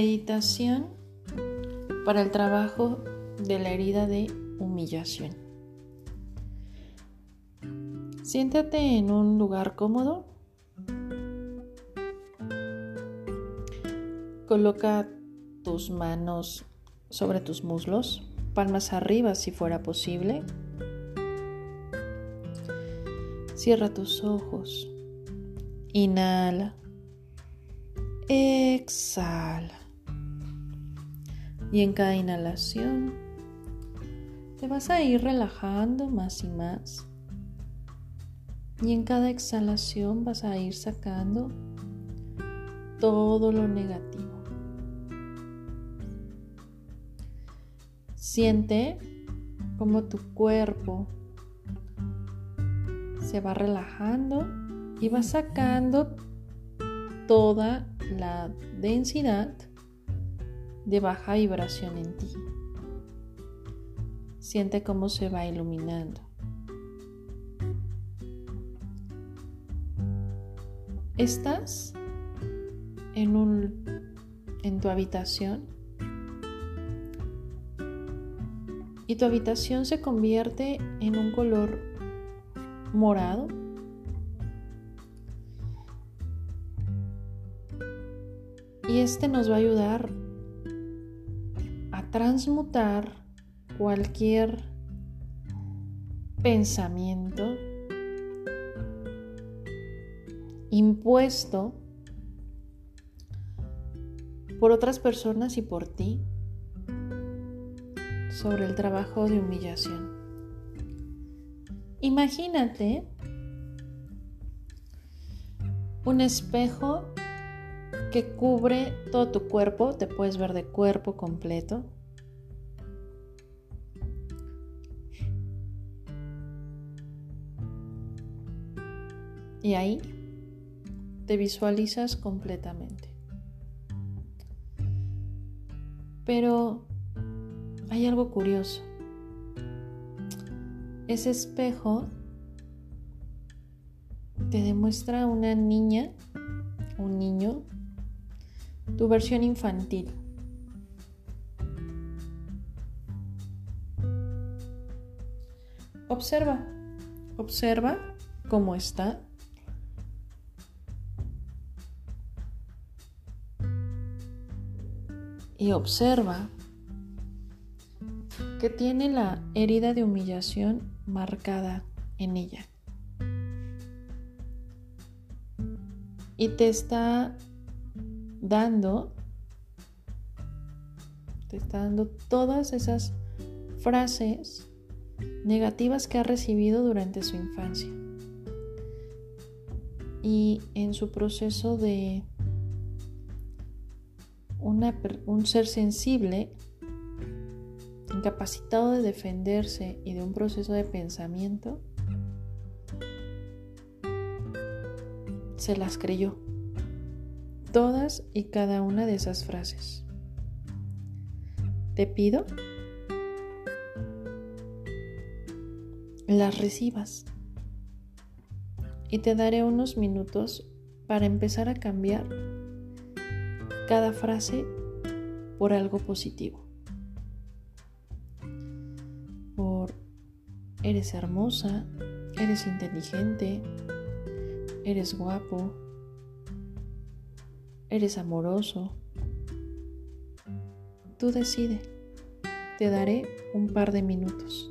Meditación para el trabajo de la herida de humillación. Siéntate en un lugar cómodo. Coloca tus manos sobre tus muslos, palmas arriba si fuera posible. Cierra tus ojos. Inhala. Exhala. Y en cada inhalación te vas a ir relajando más y más. Y en cada exhalación vas a ir sacando todo lo negativo. Siente como tu cuerpo se va relajando y va sacando toda la densidad de baja vibración en ti. Siente cómo se va iluminando. Estás en, un, en tu habitación y tu habitación se convierte en un color morado Y este nos va a ayudar transmutar cualquier pensamiento impuesto por otras personas y por ti sobre el trabajo de humillación. Imagínate un espejo que cubre todo tu cuerpo, te puedes ver de cuerpo completo. Y ahí te visualizas completamente. Pero hay algo curioso. Ese espejo te demuestra una niña, un niño tu versión infantil. Observa, observa cómo está. Y observa que tiene la herida de humillación marcada en ella. Y te está dando, te está dando todas esas frases negativas que ha recibido durante su infancia. Y en su proceso de un ser sensible, incapacitado de defenderse y de un proceso de pensamiento, se las creyó todas y cada una de esas frases. Te pido las recibas y te daré unos minutos para empezar a cambiar cada frase por algo positivo. Por eres hermosa, eres inteligente, eres guapo, eres amoroso. Tú decide. Te daré un par de minutos.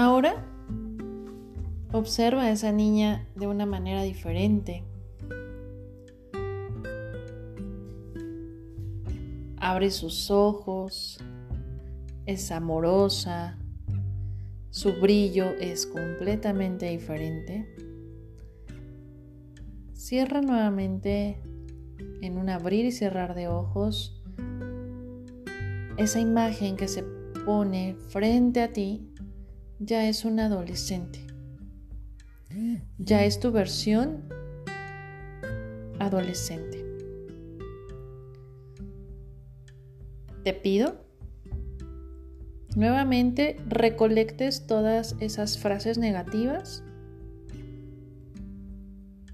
Ahora observa a esa niña de una manera diferente. Abre sus ojos, es amorosa, su brillo es completamente diferente. Cierra nuevamente en un abrir y cerrar de ojos esa imagen que se pone frente a ti ya es un adolescente. Ya es tu versión adolescente. Te pido nuevamente recolectes todas esas frases negativas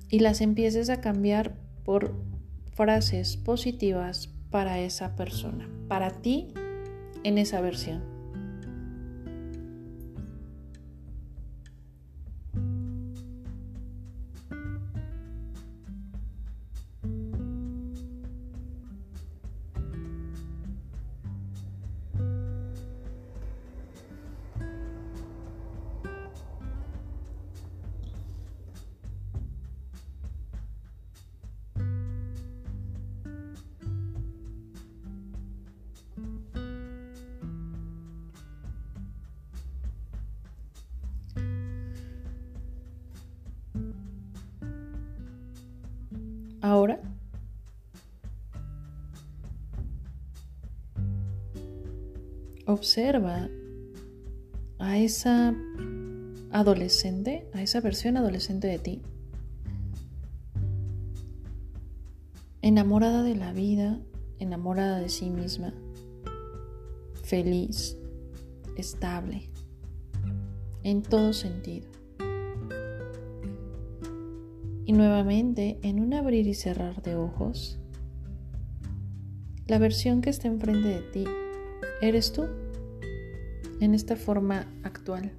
y las empieces a cambiar por frases positivas para esa persona, para ti en esa versión. Ahora, observa a esa adolescente, a esa versión adolescente de ti, enamorada de la vida, enamorada de sí misma, feliz, estable, en todo sentido. Y nuevamente, en un abrir y cerrar de ojos, la versión que está enfrente de ti eres tú, en esta forma actual.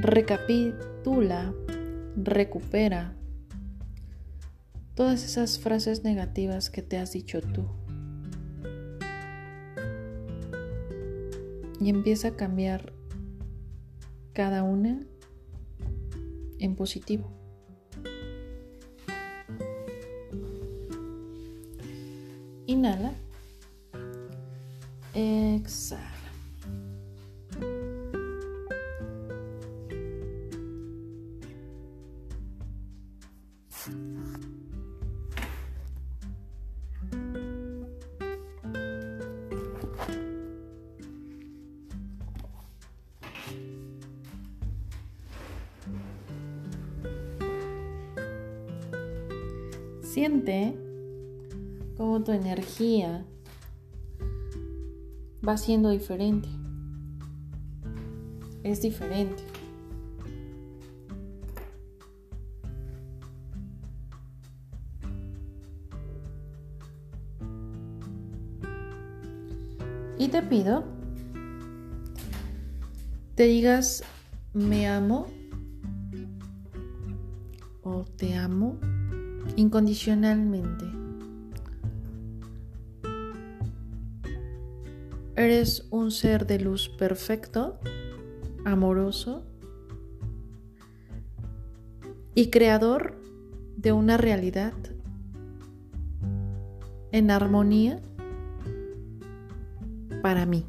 Recapitula, recupera todas esas frases negativas que te has dicho tú. Y empieza a cambiar cada una en positivo. Inhala. Exhala. Siente cómo tu energía va siendo diferente. Es diferente. Y te pido, te digas, me amo incondicionalmente. Eres un ser de luz perfecto, amoroso y creador de una realidad en armonía para mí.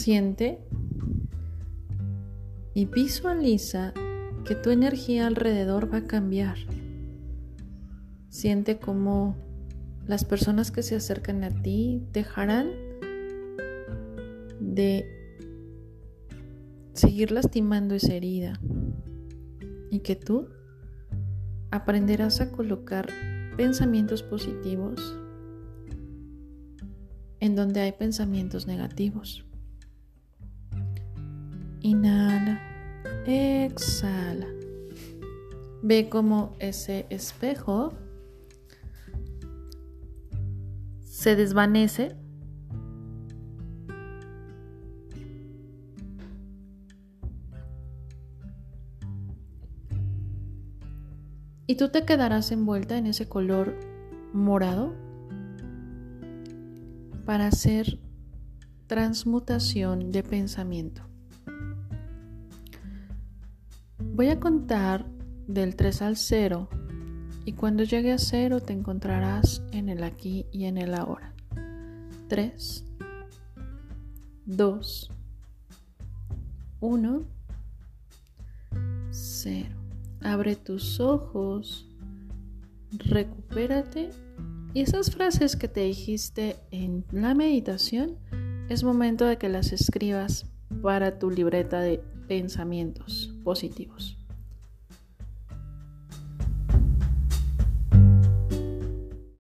Siente y visualiza que tu energía alrededor va a cambiar. Siente como las personas que se acercan a ti dejarán de seguir lastimando esa herida y que tú aprenderás a colocar pensamientos positivos en donde hay pensamientos negativos. Inhala, exhala. Ve cómo ese espejo se desvanece y tú te quedarás envuelta en ese color morado para hacer transmutación de pensamiento. Voy a contar del 3 al 0 y cuando llegue a 0 te encontrarás en el aquí y en el ahora. 3, 2, 1, 0. Abre tus ojos, recupérate y esas frases que te dijiste en la meditación es momento de que las escribas para tu libreta de pensamientos positivos.